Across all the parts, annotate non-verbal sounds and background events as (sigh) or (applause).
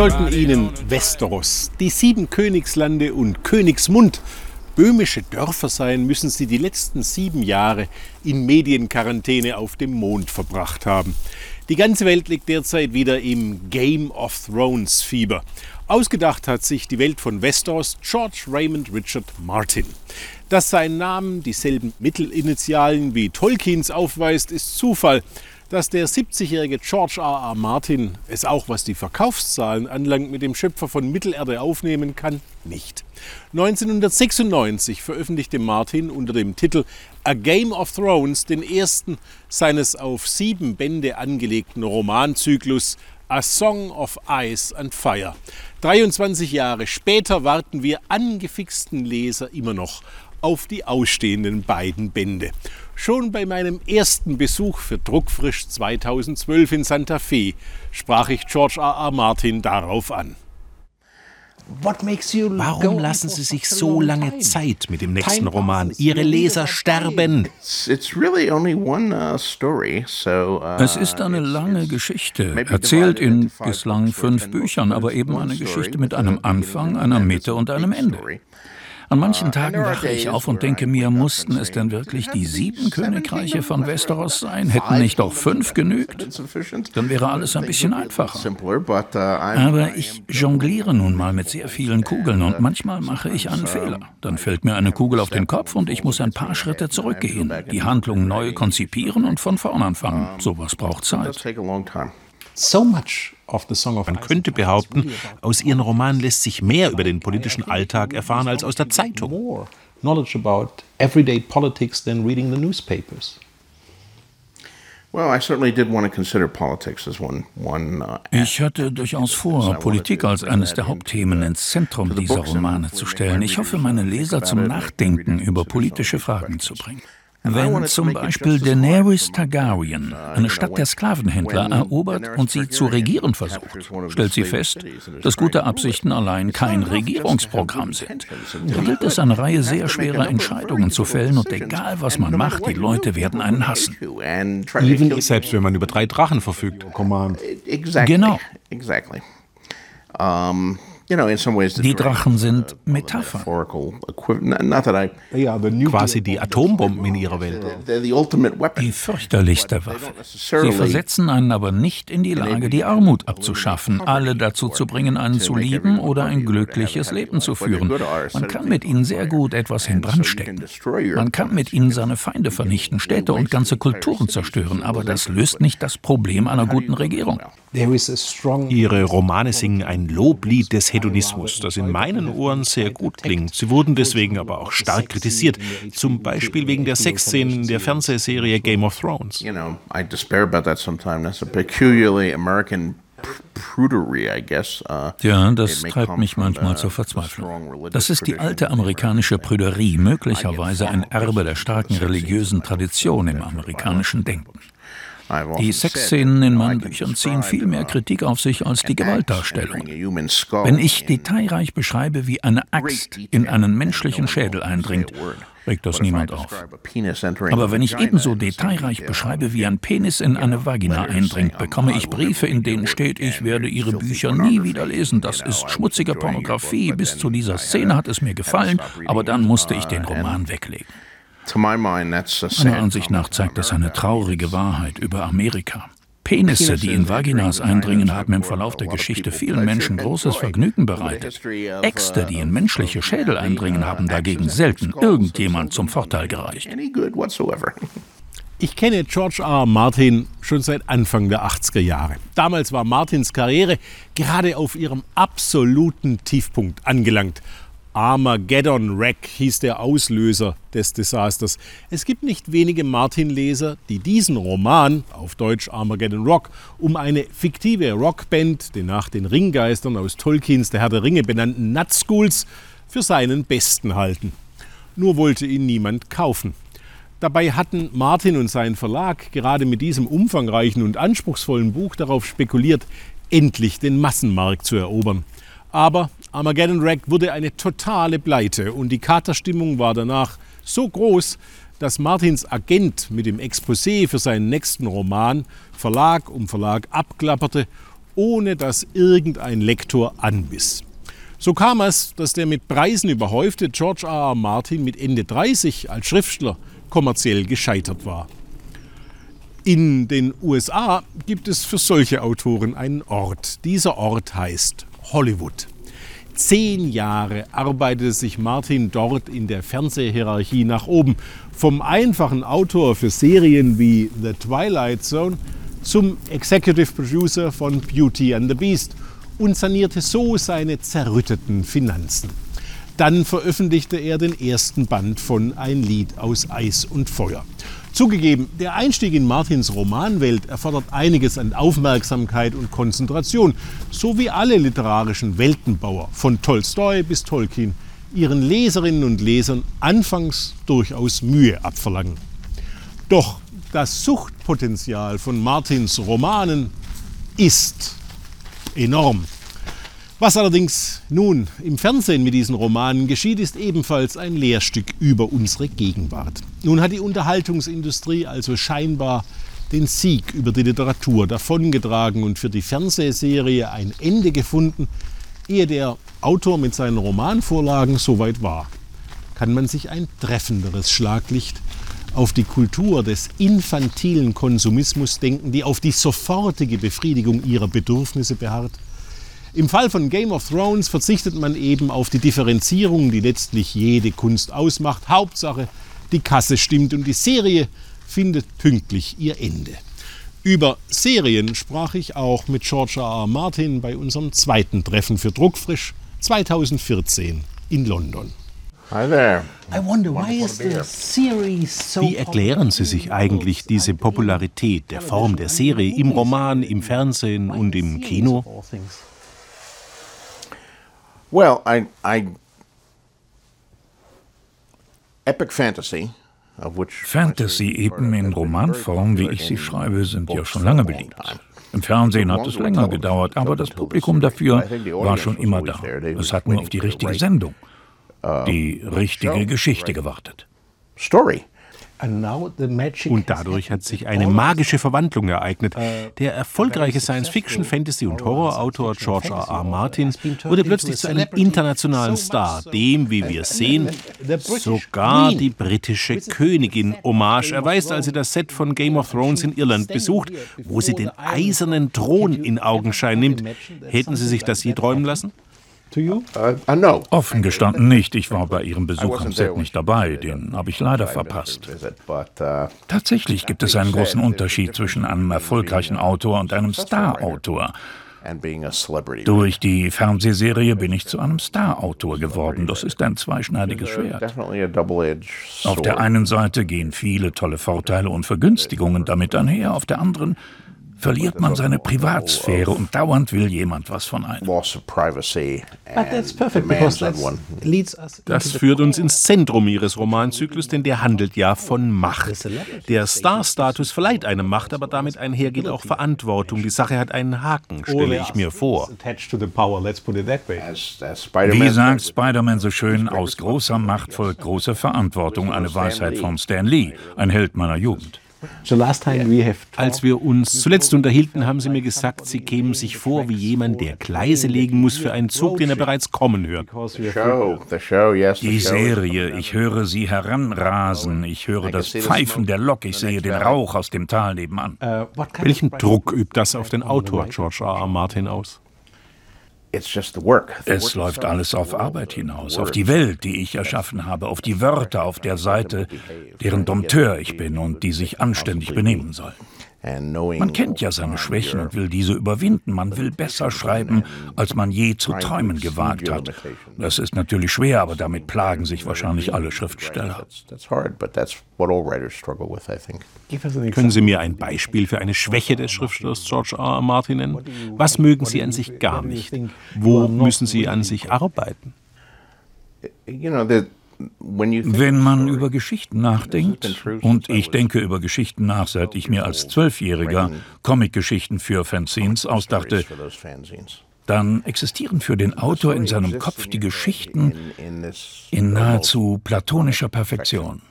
Sollten Ihnen Westeros, die sieben Königslande und Königsmund böhmische Dörfer sein, müssen Sie die letzten sieben Jahre in Medienquarantäne auf dem Mond verbracht haben. Die ganze Welt liegt derzeit wieder im Game of Thrones Fieber. Ausgedacht hat sich die Welt von Westeros George Raymond Richard Martin. Dass sein Name dieselben Mittelinitialen wie Tolkiens aufweist, ist Zufall. Dass der 70-jährige George R. R. Martin es auch, was die Verkaufszahlen anlangt, mit dem Schöpfer von Mittelerde aufnehmen kann, nicht. 1996 veröffentlichte Martin unter dem Titel A Game of Thrones den ersten seines auf sieben Bände angelegten Romanzyklus A Song of Ice and Fire. 23 Jahre später warten wir angefixten Leser immer noch auf die ausstehenden beiden Bände. Schon bei meinem ersten Besuch für Druckfrisch 2012 in Santa Fe sprach ich George R. R. Martin darauf an. Warum lassen Sie sich so lange Zeit mit dem nächsten Roman? Ihre Leser sterben. Uh, uh, es ist eine lange Geschichte, erzählt in bislang fünf Büchern, aber eben eine Geschichte mit einem Anfang, einer Mitte und einem Ende. An manchen uh, Tagen wache ich auf und denke mir, mussten es denn wirklich die sieben Königreiche von Westeros sein? Hätten nicht auch fünf genügt? Dann wäre alles ein bisschen einfacher. uh, Aber ich jongliere nun mal mit sehr vielen Kugeln und manchmal mache ich einen Fehler. Dann fällt mir eine Kugel auf den Kopf und ich muss ein paar Schritte zurückgehen, die Handlung neu konzipieren und von vorn anfangen. Sowas braucht Zeit. Man könnte behaupten, aus ihren Romanen lässt sich mehr über den politischen Alltag erfahren als aus der Zeitung. knowledge about everyday politics than reading the newspapers. Uh, Ich hatte durchaus vor, Politik als eines der Hauptthemen ins Zentrum dieser Romane zu stellen. Ich hoffe, meine Leser zum Nachdenken über politische Fragen zu bringen. Wenn zum Beispiel Daenerys Targaryen eine Stadt der Sklavenhändler erobert und sie zu regieren versucht, stellt sie fest, dass gute Absichten allein kein Regierungsprogramm sind. Da gilt es, eine Reihe sehr schwerer Entscheidungen zu fällen und egal was man macht, die Leute werden einen hassen. Selbst wenn man über drei Drachen verfügt. Genau. Die Drachen sind Metaphern. Quasi die Atombomben in ihrer Welt. Die fürchterlichste Waffe. Sie versetzen einen aber nicht in die Lage, die Armut abzuschaffen, alle dazu zu bringen, einen zu lieben oder ein glückliches Leben zu führen. Man kann mit ihnen sehr gut etwas in Brand stecken. Man kann mit ihnen seine Feinde vernichten, Städte und ganze Kulturen zerstören, aber das löst nicht das Problem einer guten Regierung. Ihre Romane singen ein Loblied des Hedonismus, das in meinen Ohren sehr gut klingt. Sie wurden deswegen aber auch stark kritisiert, zum Beispiel wegen der Sexszenen in der Fernsehserie Game of Thrones. You know, I despair about that sometimes. That's a peculiarly American uh, ja, das treibt mich manchmal zur Verzweiflung. Das ist die alte amerikanische Prüderie, möglicherweise ein Erbe der starken religiösen Tradition im amerikanischen Denken. Die Sexszenen in meinen Büchern ziehen viel mehr Kritik auf sich als die Gewaltdarstellung. Wenn ich detailreich beschreibe, wie eine Axt in einen menschlichen Schädel eindringt, regt das niemand auf. Aber wenn ich ebenso detailreich beschreibe, wie ein Penis in eine Vagina eindringt, bekomme ich Briefe, in denen steht, ich werde Ihre Bücher nie wieder lesen. Das ist schmutzige Pornografie. Bis zu dieser Szene hat es mir gefallen, aber dann musste ich den Roman weglegen. Meiner Ansicht nach zeigt das eine traurige Wahrheit über Amerika. Penisse, die in Vaginas eindringen, haben im Verlauf der Geschichte vielen Menschen großes Vergnügen bereitet. Äxte, die in menschliche Schädel eindringen, haben dagegen selten irgendjemand zum Vorteil gereicht. Ich kenne George R. R. Martin schon seit Anfang der 80er Jahre. Damals war Martins Karriere gerade auf ihrem absoluten Tiefpunkt angelangt. Armageddon Wreck hieß der Auslöser des Desasters. Es gibt nicht wenige Martin-Leser, die diesen Roman, auf Deutsch Armageddon Rock, um eine fiktive Rockband, den nach den Ringgeistern aus Tolkiens Der Herr der Ringe benannten Nutschools, für seinen besten halten. Nur wollte ihn niemand kaufen. Dabei hatten Martin und sein Verlag gerade mit diesem umfangreichen und anspruchsvollen Buch darauf spekuliert, endlich den Massenmarkt zu erobern. Aber Armageddon Wreck wurde eine totale Pleite und die Katerstimmung war danach so groß, dass Martins Agent mit dem Exposé für seinen nächsten Roman Verlag um Verlag abklapperte, ohne dass irgendein Lektor anbiss. So kam es, dass der mit Preisen überhäufte George R. R. Martin mit Ende 30 als Schriftsteller kommerziell gescheitert war. In den USA gibt es für solche Autoren einen Ort. Dieser Ort heißt Hollywood. Zehn Jahre arbeitete sich Martin dort in der Fernsehhierarchie nach oben. Vom einfachen Autor für Serien wie The Twilight Zone zum Executive Producer von Beauty and the Beast und sanierte so seine zerrütteten Finanzen. Dann veröffentlichte er den ersten Band von Ein Lied aus Eis und Feuer. Zugegeben, der Einstieg in Martins Romanwelt erfordert einiges an Aufmerksamkeit und Konzentration, so wie alle literarischen Weltenbauer von Tolstoi bis Tolkien ihren Leserinnen und Lesern anfangs durchaus Mühe abverlangen. Doch das Suchtpotenzial von Martins Romanen ist enorm. Was allerdings nun im Fernsehen mit diesen Romanen geschieht, ist ebenfalls ein Lehrstück über unsere Gegenwart. Nun hat die Unterhaltungsindustrie also scheinbar den Sieg über die Literatur davongetragen und für die Fernsehserie ein Ende gefunden, ehe der Autor mit seinen Romanvorlagen soweit war. Kann man sich ein treffenderes Schlaglicht auf die Kultur des infantilen Konsumismus denken, die auf die sofortige Befriedigung ihrer Bedürfnisse beharrt? Im Fall von Game of Thrones verzichtet man eben auf die Differenzierung, die letztlich jede Kunst ausmacht. Hauptsache, die Kasse stimmt und die Serie findet pünktlich ihr Ende. Über Serien sprach ich auch mit George R. R. Martin bei unserem zweiten Treffen für Druckfrisch 2014 in London. Wie erklären Sie sich eigentlich diese Popularität der Form der Serie im Roman, im Fernsehen und im Kino? Well, I, I Epic Fantasy Fantasy-Epen in Romanform, wie ich sie schreibe, sind ja schon lange beliebt. Im Fernsehen hat es länger gedauert, aber das Publikum dafür war schon immer da. Es hat nur auf die richtige Sendung, die richtige Geschichte gewartet. Story. Und dadurch hat sich eine magische Verwandlung ereignet. Der erfolgreiche Science-Fiction, Fantasy und Horrorautor George R. R. Martin wurde plötzlich zu einem internationalen Star, dem, wie wir sehen, sogar die britische Königin Hommage erweist, als sie das Set von Game of Thrones in Irland besucht, wo sie den eisernen Thron in Augenschein nimmt. Hätten Sie sich das je träumen lassen? Uh, uh, Offen gestanden nicht. Ich war bei Ihrem Besuch am Set nicht dabei. Den habe ich leider verpasst. Tatsächlich gibt es einen großen Unterschied zwischen einem erfolgreichen Autor und einem Star-Autor. Durch die Fernsehserie bin ich zu einem Star-Autor geworden. Das ist ein zweischneidiges Schwert. Auf der einen Seite gehen viele tolle Vorteile und Vergünstigungen damit einher, auf der anderen verliert man seine Privatsphäre und dauernd will jemand was von einem. Das führt uns ins Zentrum Ihres Romanzyklus, denn der handelt ja von Macht. Der Star-Status verleiht einem Macht, aber damit einher geht auch Verantwortung. Die Sache hat einen Haken, stelle ich mir vor. Wie sagt Spider-Man so schön, aus großer Macht folgt große Verantwortung, eine Weisheit von Stan Lee, ein Held meiner Jugend. Als wir uns zuletzt unterhielten, haben Sie mir gesagt, Sie kämen sich vor wie jemand, der Gleise legen muss für einen Zug, den er bereits kommen hört. Die Serie, ich höre sie heranrasen, ich höre das Pfeifen der Lok, ich sehe den Rauch aus dem Tal nebenan. Uh, Welchen Druck übt das auf den Autor George R. R. Martin aus? Es läuft alles auf Arbeit hinaus, auf die Welt, die ich erschaffen habe, auf die Wörter auf der Seite, deren Dompteur ich bin und die sich anständig benehmen sollen. Man kennt ja seine Schwächen und will diese überwinden. Man will besser schreiben, als man je zu träumen gewagt hat. Das ist natürlich schwer, aber damit plagen sich wahrscheinlich alle Schriftsteller. Können Sie mir ein Beispiel für eine Schwäche des Schriftstellers George R. R. Martin nennen? Was mögen Sie an sich gar nicht? Wo müssen Sie an sich arbeiten? Wenn man über Geschichten nachdenkt, und ich denke über Geschichten nach, seit ich mir als Zwölfjähriger Comicgeschichten für Fanzines ausdachte, dann existieren für den Autor in seinem Kopf die Geschichten in nahezu platonischer Perfektion.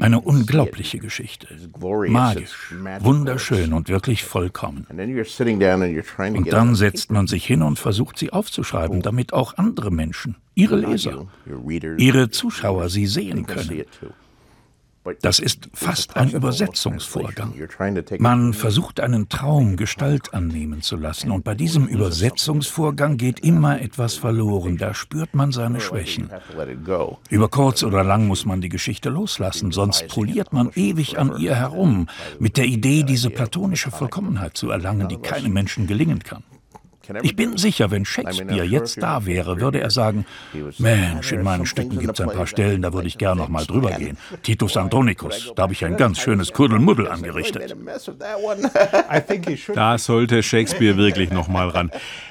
Eine unglaubliche Geschichte. Magisch, wunderschön und wirklich vollkommen. Und dann setzt man sich hin und versucht sie aufzuschreiben, damit auch andere Menschen, ihre Leser, ihre Zuschauer sie sehen können. Das ist fast ein Übersetzungsvorgang. Man versucht einen Traum Gestalt annehmen zu lassen und bei diesem Übersetzungsvorgang geht immer etwas verloren, da spürt man seine Schwächen. Über kurz oder lang muss man die Geschichte loslassen, sonst poliert man ewig an ihr herum, mit der Idee, diese platonische Vollkommenheit zu erlangen, die keinem Menschen gelingen kann. Ich bin sicher, wenn Shakespeare jetzt da wäre, würde er sagen, Mensch, in meinen Stücken gibt es ein paar Stellen, da würde ich gern noch mal drüber gehen. Titus Andronicus, da habe ich ein ganz schönes Kuddelmuddel angerichtet. (laughs) Da sollte Shakespeare wirklich noch mal ran.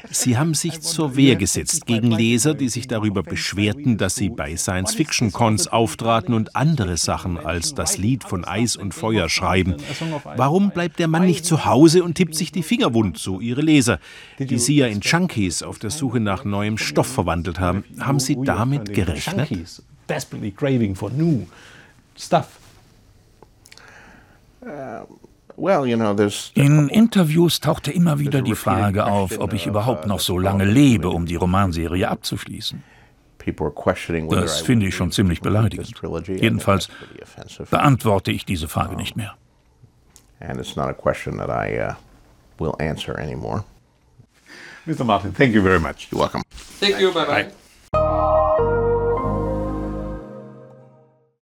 Sie haben sich zur Wehr gesetzt gegen Leser, die sich darüber beschwerten, dass sie bei Science-Fiction-Cons auftraten und andere Sachen als das Lied von Eis und Feuer schreiben. Warum bleibt der Mann nicht zu Hause und tippt sich die Finger wund, so ihre Leser? Die Sie ja in Junkies auf der Suche nach neuem Stoff verwandelt haben. Haben Sie damit gerechnet? In Interviews tauchte immer wieder die Frage auf, ob ich überhaupt noch so lange lebe, um die Romanserie abzuschließen. Das finde ich schon ziemlich beleidigend. Jedenfalls beantworte ich diese Frage nicht mehr. And it's not a question that I uh, will answer anymore. Mr. Martin, thank you very much. You're welcome. Thank you. Bye bye. bye.